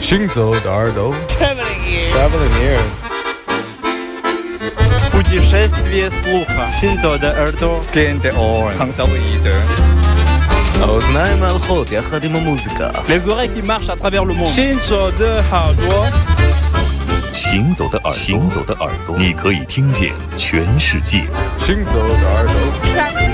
行走的耳朵，Traveling ears， ，Traveling ears， Путешествие слуха. Синто de耳朵. Gen de oren. Hangzhou de האוזניים ההלכות יחד עם המוזיקה. Les oreilles qui marchent à travers le monde. Shinzo de 耳朵。行走的耳朵，行走的耳朵，你可以听见全世界。行走的耳朵。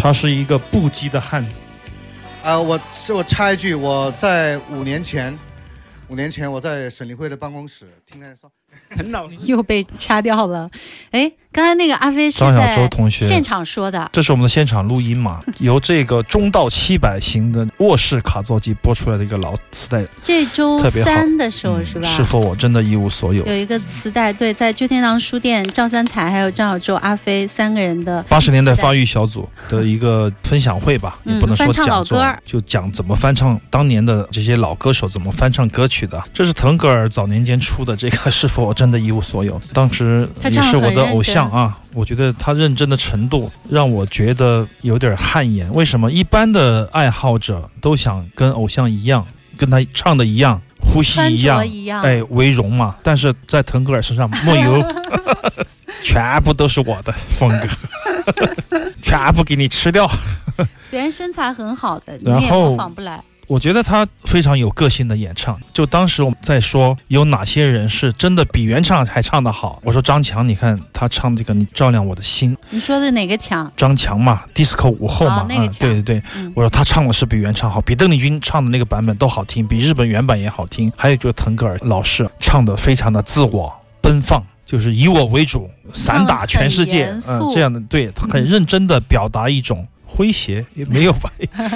他是一个不羁的汉子。啊、我是我插一句，我在五年前，五年前我在省立会的办公室听他说，很老实。又被掐掉了。哎，刚才那个阿飞是张小在舟同学。现场说的，这是我们的现场录音嘛，由这个中到七百型的卧室卡座机播出来的一个老磁带，这周特别好三的时候嗯是吧？是否我真的一无所有？有？一个磁带，对，在旧天堂书店，赵三彩还有张小舟、阿飞三个人的八十年代发育，小组的一个分享会吧，嗯也不能说翻唱老讲座歌，就讲怎么翻唱当年的这些老歌手怎么翻唱歌曲的。这是腾格尔早年间出的这个《是否我真的一无所有》，当时也是我的偶像真啊。我觉得他认真的程度让我觉得有点汗颜。为什么一般的爱好者都想跟偶像一样，跟他唱的一样，呼吸一样，一样，哎，为荣嘛。但是在腾格尔身上没有，全部都是我的风格，全部给你吃掉。别人身材很好的，你也模仿不来。我觉得他非常有个性的演唱。就当时我们在说有哪些人是真的比原唱还唱得好，我说张强，你看他唱这个《你照亮我的心》，你说的哪个强？张强嘛，disco 舞后嘛，嗯，哦那个强对对对，嗯我说他唱的是比原唱好，比邓丽君唱的那个版本都好听，比日本原版也好听。还有就是腾格尔老师唱的非常的自我奔放。就是以我为主，散打全世界，嗯这样的，对很认真的表达一种诙谐也没有吧，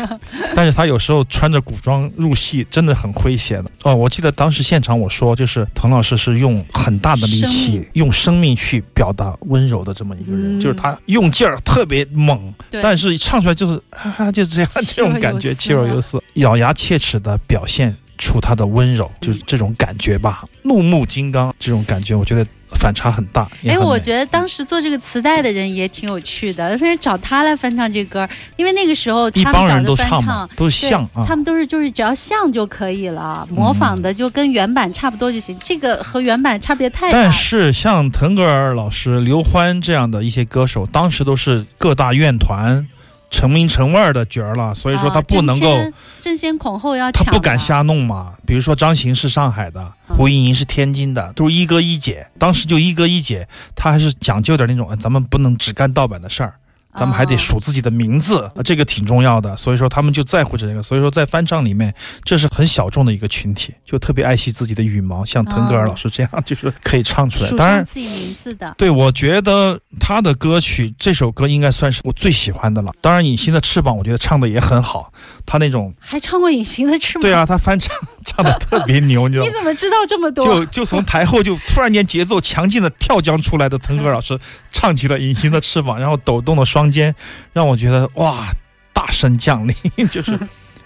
但是他有时候穿着古装入戏，真的很诙谐的。哦，我记得当时现场我说，就是滕老师是用很大的力气命，用生命去表达温柔的这么一个人，嗯。就是他用劲儿特别猛，但是唱出来就是啊，就这样 这种感觉，气若游丝，咬牙切齿的表现出他的温柔，就是这种感觉吧，怒目金刚这种感觉，我觉得反差很大。也哎，我觉得当时做这个磁带的人也挺有趣的，非常找他来翻唱这歌，因为那个时候一帮人他们找的翻都唱都是像啊他。们都是就是只要像就可以了，模仿的就跟原版差不多就行。这个和原版差别太大。但是像腾格尔老师、刘欢这样的一些歌手，当时都是各大院团成名成腕儿的角儿了，所以说啊他不能够，争先争先恐后要抢，他不敢。瞎弄嘛。比如说张行是上海的，嗯胡莹莹是天津的，都是一哥一姐。当时就一哥一姐，他还是讲究点那种，哎咱们不能只干盗版的事儿。咱们还得哦数自己的名字，啊这个挺重要的。所以说他们就在乎这个。所以说在翻唱里面，这是很小众的一个群体，就特别爱惜自己的羽毛，像腾格尔哦老师这样，就是可以唱出来。数当然，自己名字的，对，我觉得他的歌曲这首歌应该算是我最喜欢的了。当然，《隐形的翅膀》我觉得唱的也很好，他那种还唱过《隐形的翅膀》。对啊，他翻唱 唱的特别牛，你知道吗？你怎么知道这么多？就就从台后就突然间节奏强劲的跳江出来的腾格尔老师唱起了《隐形的翅膀》，然后抖动的双肩，让我觉得哇，大神降临，就是，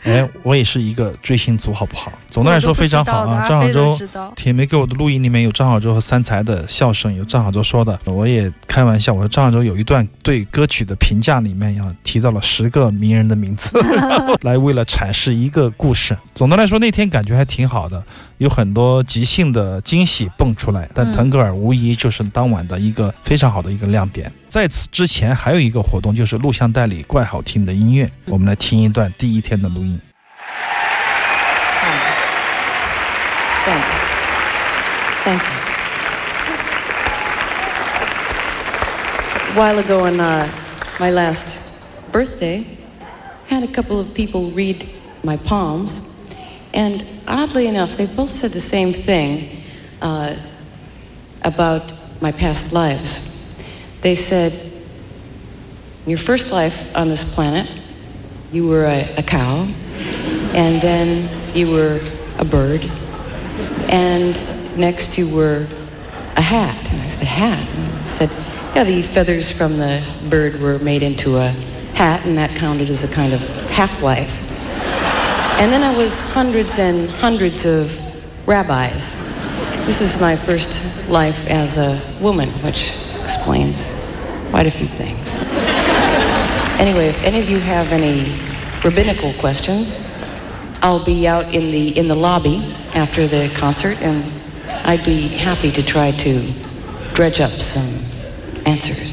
哎，我也是一个追星族，好不好？总的来说非常好啊，张小舟。铁梅给我的录音里面有张小舟和三才的笑声，有张小舟说的，我也开玩笑，我说张小舟有一段对歌曲的评价里面呀提到了十个名人的名字，来为了阐释一个故事。总的来说那天感觉还挺好的，有很多即兴的惊喜蹦出来，但嗯腾格尔无疑就是当晚的一个非常好的一个亮点。在此之前还有一个活动，就是录像带里怪好听的音乐，我们来听一段第一天的录音。 Thank you. Thank you. A while ago on uh, my last birthday, I had a couple of people read my palms, and oddly enough, they both said the same thing uh, about my past lives. They said, your first life on this planet, you were a, a cow, and then you were a bird, and next you were a hat. And I said, a hat? And he said, yeah, the feathers from the bird were made into a hat, and that counted as a kind of half-life. And then I was hundreds and hundreds of rabbis. This is my first life as a woman, which explains quite a few things. Anyway, if any of you have any rabbinical questions, I'll be out in the in the lobby after the concert, and I'd be happy to try to dredge up some answers.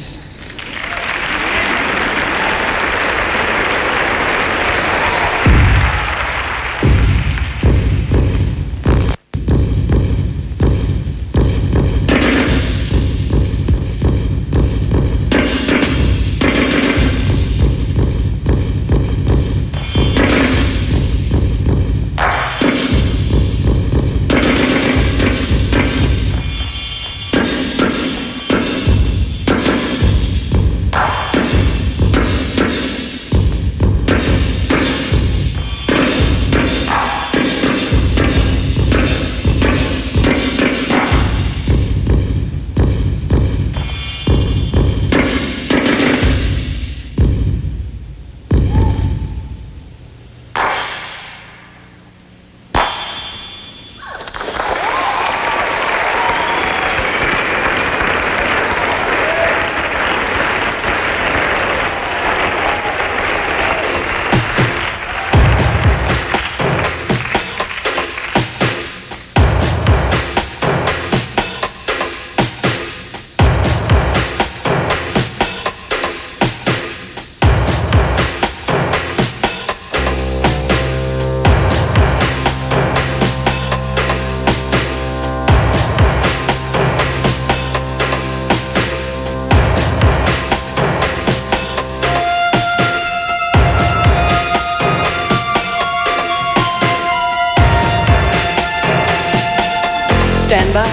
By.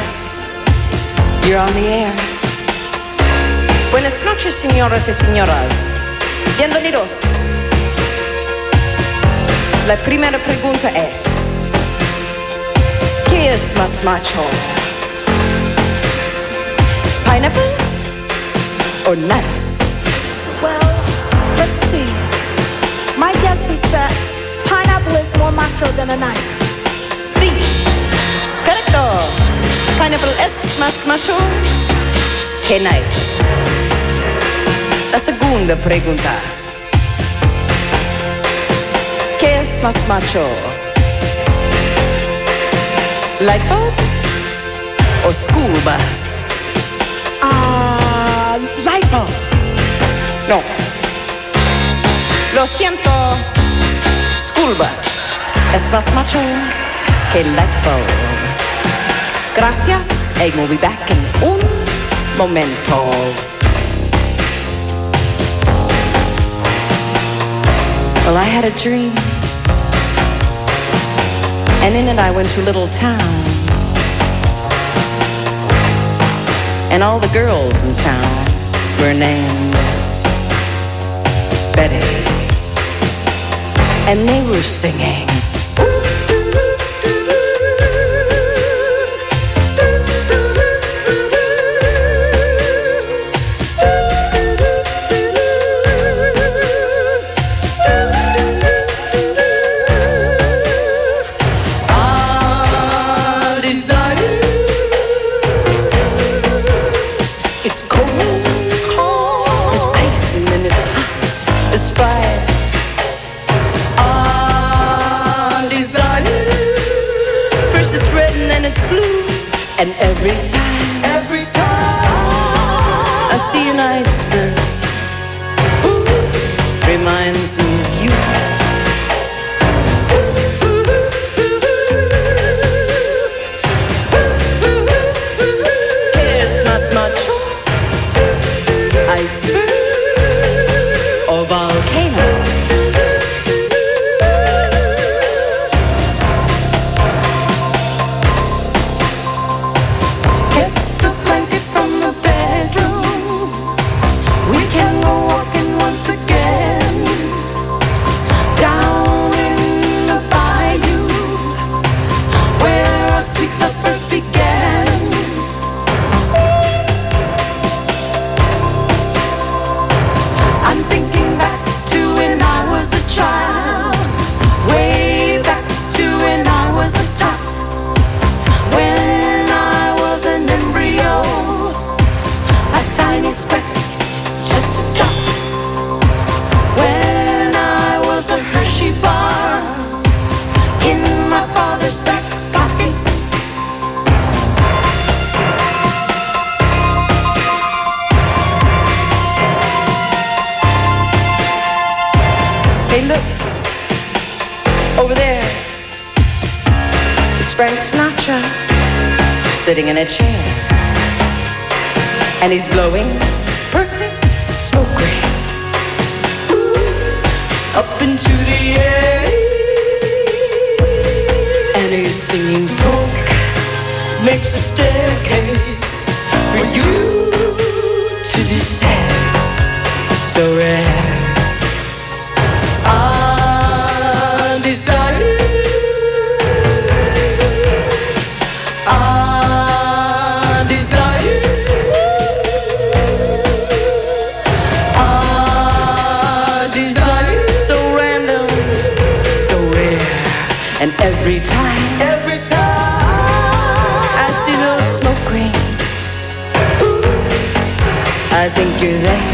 You're on the air. Buenas noches, señoras y señoras. Bienvenidos La primera pregunta es, ¿qué es más macho? Pineapple or knife? Well, let's see. My guess is that pineapple is more macho than a knife. Sí, correcto. Pineapple es más macho que knife. La segunda pregunta. ¿Qué es más macho? Light bulb o school bus? Ah, light bulb. No. Lo siento. School bus es más macho que light bulb. Gracias y we'll be back in un momento. Well, I had a dream. And in it I went to a little town. And all the girls in town were named Betty. And they were singing. Volcano. Sitting in a chair. And he's blowing perfect smoke ring up into the air. And he's singing smoke makes a staircase for you think you're there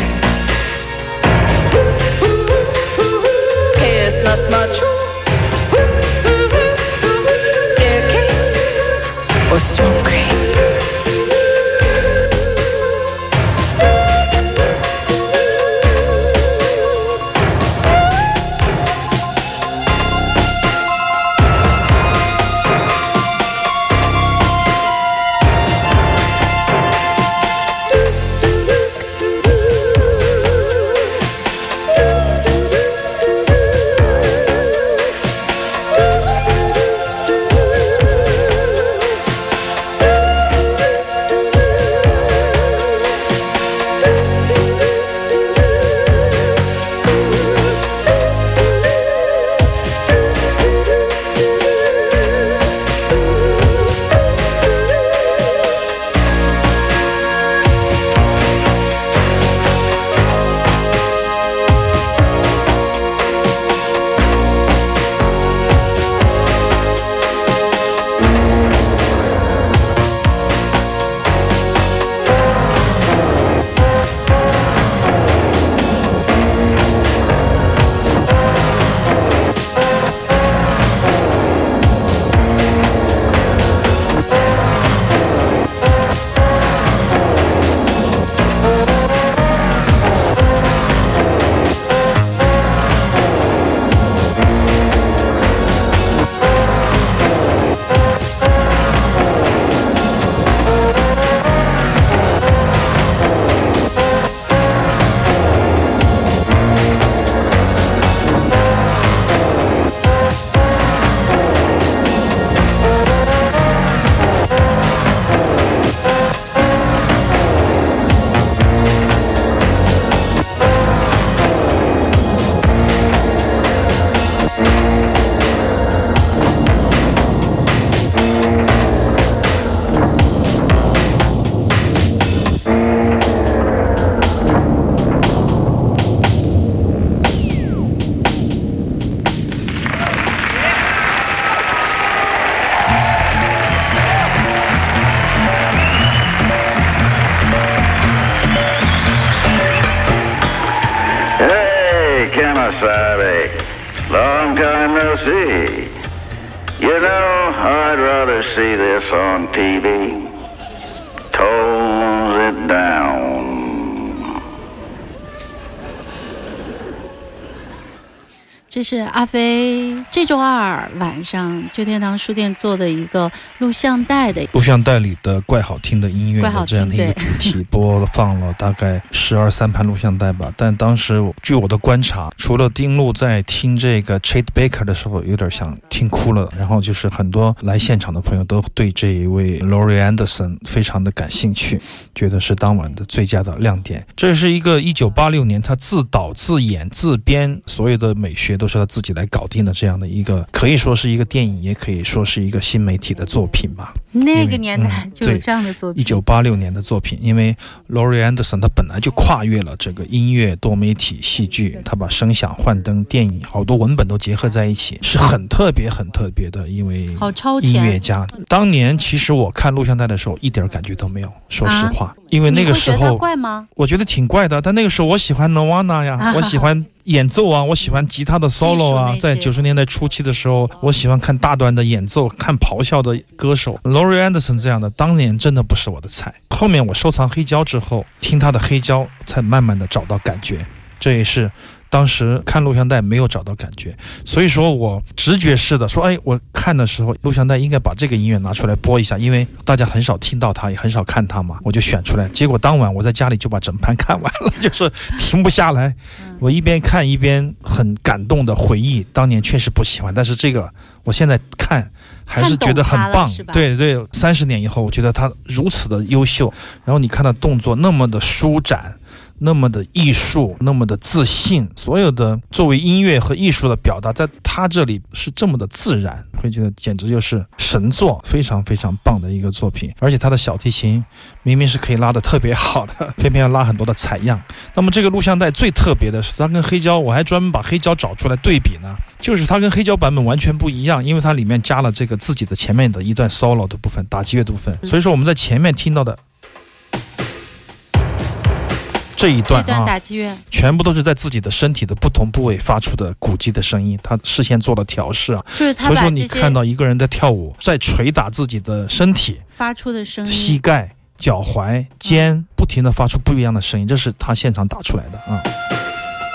see. You know, I'd rather see this on TV. Tones it down. 这是阿飞这周二晚上旧天堂书店做的一个录像带的录像带里的怪好听的音乐的这样的一个主题，播放了大概十二三盘录像带吧。但当时我据我的观察，除了丁路在听这个 Chet Baker 的时候有点想听哭了，然后就是很多来现场的朋友都对这一位 Laurie Anderson 非常的感兴趣，觉得是当晚的最佳的亮点。这是一个一九八六年他自导自演自编，所有的美学都是他自己来搞定的这样的一个，可以说是一个电影，也可以说是一个新媒体的作品吧。那个年代嗯 就有这样的作品。一九八六年的作品，因为 Laurie Anderson 他本来就跨越了这个音乐、多媒体、戏剧，他把声响、幻灯、电影好多文本都结合在一起，是很特别、很特别的因为好超音乐，家。当年其实我看录像带的时候，一点感觉都没有，说实话，因为那个时候怪吗？我觉得挺怪的，但那个时候我喜欢 Nirvana 呀，啊。我喜欢演奏啊，我喜欢吉他的 solo 啊在九十年代初期的时候，我喜欢看大段的演奏，看咆哮的歌手 Laurie Anderson 这样的，当年真的不是我的菜。后面我收藏黑胶之后，听他的黑胶，才慢慢的找到感觉。这也是当时看录像带没有找到感觉，所以说我直觉式的说，哎，我看的时候录像带应该把这个音乐拿出来播一下，因为大家很少听到它，也很少看它嘛，我就选出来。结果当晚我在家里就把整盘看完了，就是停不下来。我一边看一边很感动的回忆，当年确实不喜欢，但是这个我现在看还是觉得很棒对对，三十年以后，我觉得他如此的优秀，然后你看他动作那么的舒展。那么的艺术，那么的自信，所有的作为音乐和艺术的表达，在他这里是这么的自然，会觉得简直就是神作，非常非常棒的一个作品。而且他的小提琴明明是可以拉的特别好的，偏偏要拉很多的采样。那么这个录像带最特别的是，它跟黑胶，我还专门把黑胶找出来对比呢，就是它跟黑胶版本完全不一样，因为它里面加了这个自己的前面的一段 solo 的部分，打击乐的部分，所以说我们在前面听到的。这一段啊，打击乐，全部都是在自己的身体的不同部位发出的鼓击的声音，他事先做了调试啊，就是他所以说你看到一个人在跳舞，在捶打自己的身体、发出的声音，膝盖、脚踝、肩，不停的发出不一样的声音，这是他现场打出来的啊。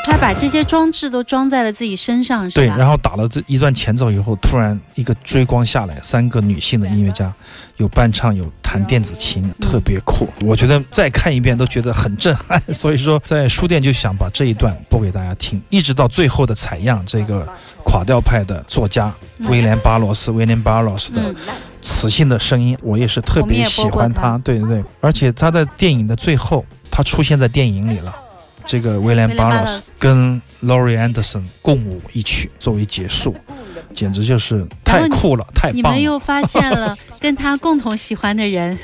他把这些装置都装在了自己身上，是对，吧？然后打了这一段前奏以后，突然一个追光下来，三个女性的音乐家，有伴唱，有弹电子琴，特别酷。我觉得再看一遍都觉得很震撼，所以说在书店就想把这一段播给大家听，一直到最后的采样，这个垮掉派的作家威廉巴罗斯，威廉巴罗斯的嗯，磁性的声音，我也是特别喜欢他。对对对，而且他在电影的最后，他出现在电影里了。这个威廉巴罗斯跟 Laurie Anderson 共舞一曲作为结束，简直就是太酷了，太棒了。你们又发现了 跟他共同喜欢的人，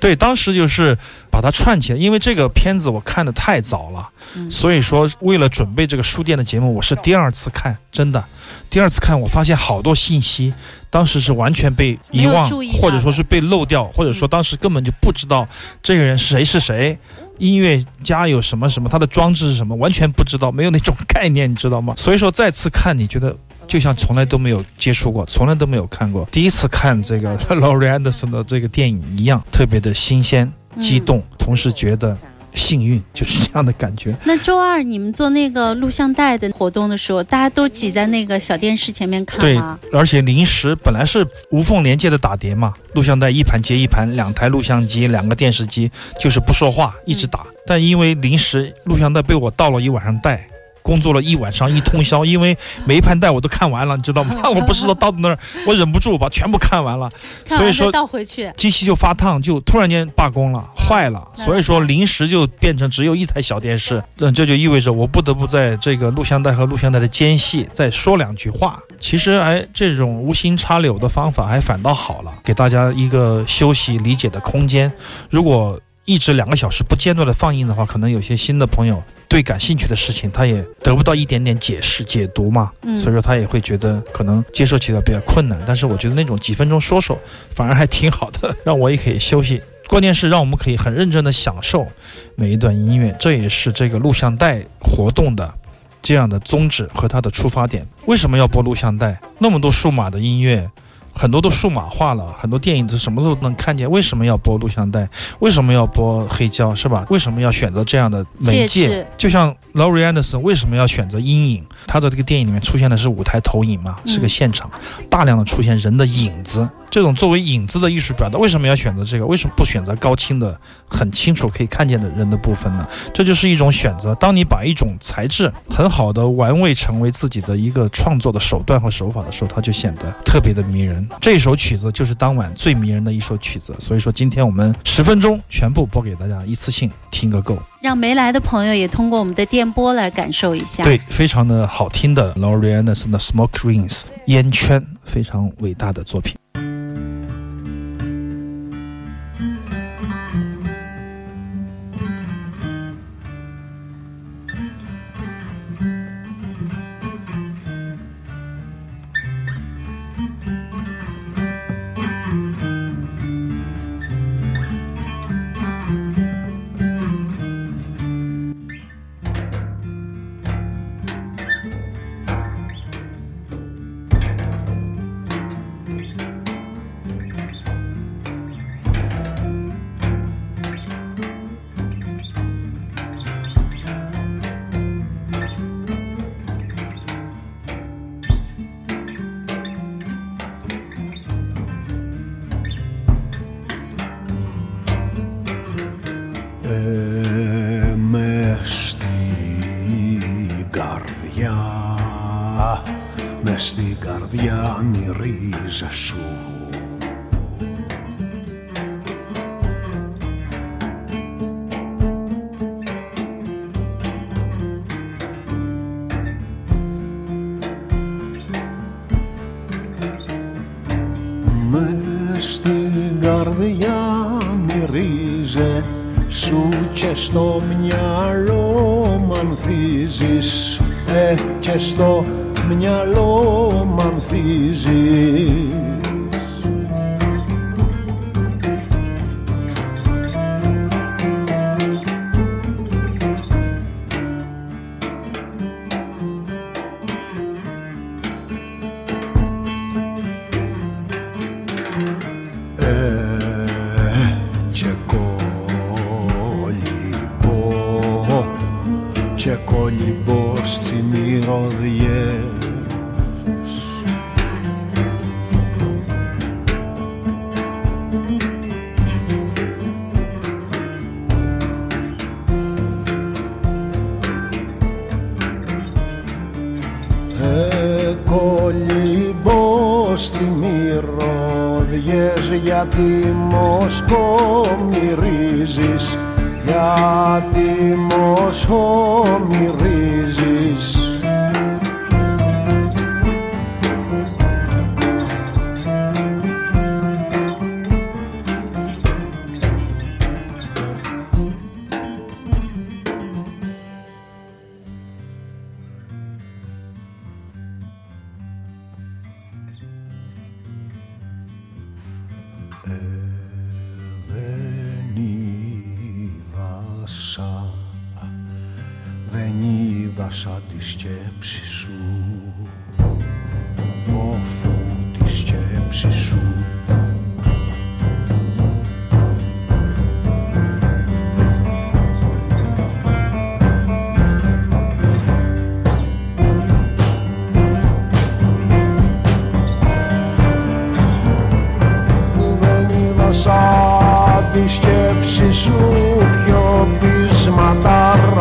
对，当时就是把它串起来，因为这个片子我看的太早了，嗯。所以说为了准备这个书店的节目，我是第二次看，真的，第二次看我发现好多信息，当时是完全被遗忘或者说是被漏掉，或者说当时根本就不知道这个人是谁是谁。音乐家有什么什么，他的装置是什么，完全不知道，没有那种概念，你知道吗？所以说再次看，你觉得就像从来都没有接触过，从来都没有看过，第一次看这个 Laurie Anderson 的这个电影一样，特别的新鲜、激嗯动，同时觉得幸运，就是这样的感觉。那周二你们做那个录像带的活动的时候，大家都挤在那个小电视前面看对？，而且临时本来是无缝连接的打碟嘛，录像带一盘接一盘，两台录像机，两个电视机，就是不说话，一直打。但因为临时录像带被我倒了一晚上带。工作了一晚上一通宵，因为每一盘带我都看完了，你知道吗？我不知道到那儿，我忍不住把全部看完了，完所以说倒回去，机器就发烫，就突然间罢工了，坏了，所以说临时就变成只有一台小电视，嗯，这就意味着我不得不在这个录像带和录像带的间隙再说两句话。其实，哎，这种无心插柳的方法还反倒好了，给大家一个休息理解的空间。如果一直两个小时不间断的放映的话，可能有些新的朋友对感兴趣的事情，他也得不到一点点解释解读嘛，嗯所以说他也会觉得可能接受起来比较困难。但是我觉得那种几分钟说说，反而还挺好的，让我也可以休息。关键是让我们可以很认真的享受每一段音乐，这也是这个录像带活动的这样的宗旨和它的出发点。为什么要播录像带？那么多数码的音乐。很多都数码化了，很多电影都什么都能看见。为什么要播录像带？为什么要播黑胶？是吧？为什么要选择这样的媒介？就像 Laurie Anderson 为什么要选择阴影？他的这个电影里面出现的是舞台投影嘛，是个现场，大量的出现人的影子。这种作为影子的艺术表达，为什么要选择这个？为什么不选择高清的、很清楚可以看见的人的部分呢？这就是一种选择。当你把一种材质很好的玩味成为自己的一个创作的手段和手法的时候，它就显得特别的迷人。这首曲子就是当晚最迷人的一首曲子。所以说，今天我们十分钟全部播给大家，一次性听个够，让没来的朋友也通过我们的电波来感受一下。对，非常的好听的 Laurie Anderson 的 Smoke Rings 烟圈，非常伟大的作品。με στην καρδιά, με στην καρδιά μυρίζεσαι σου. Στο μυαλό μ' ανθίζεις ε, και στο μυαλό μ' ανθίζεις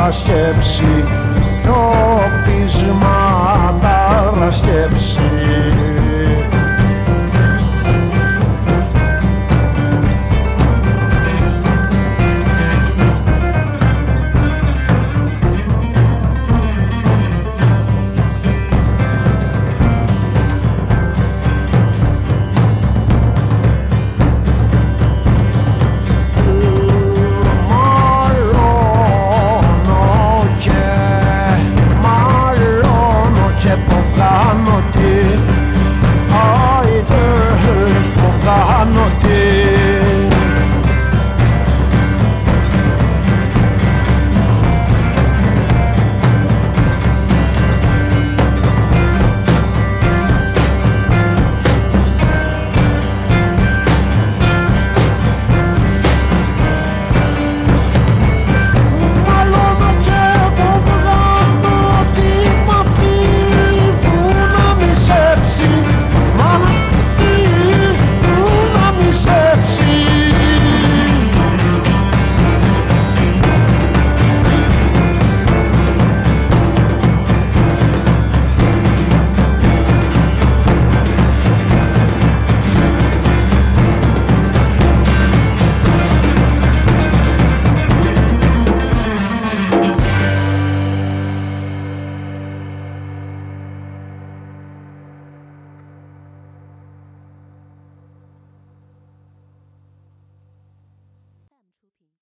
παρασκέψει, ποιο πείσμα τα.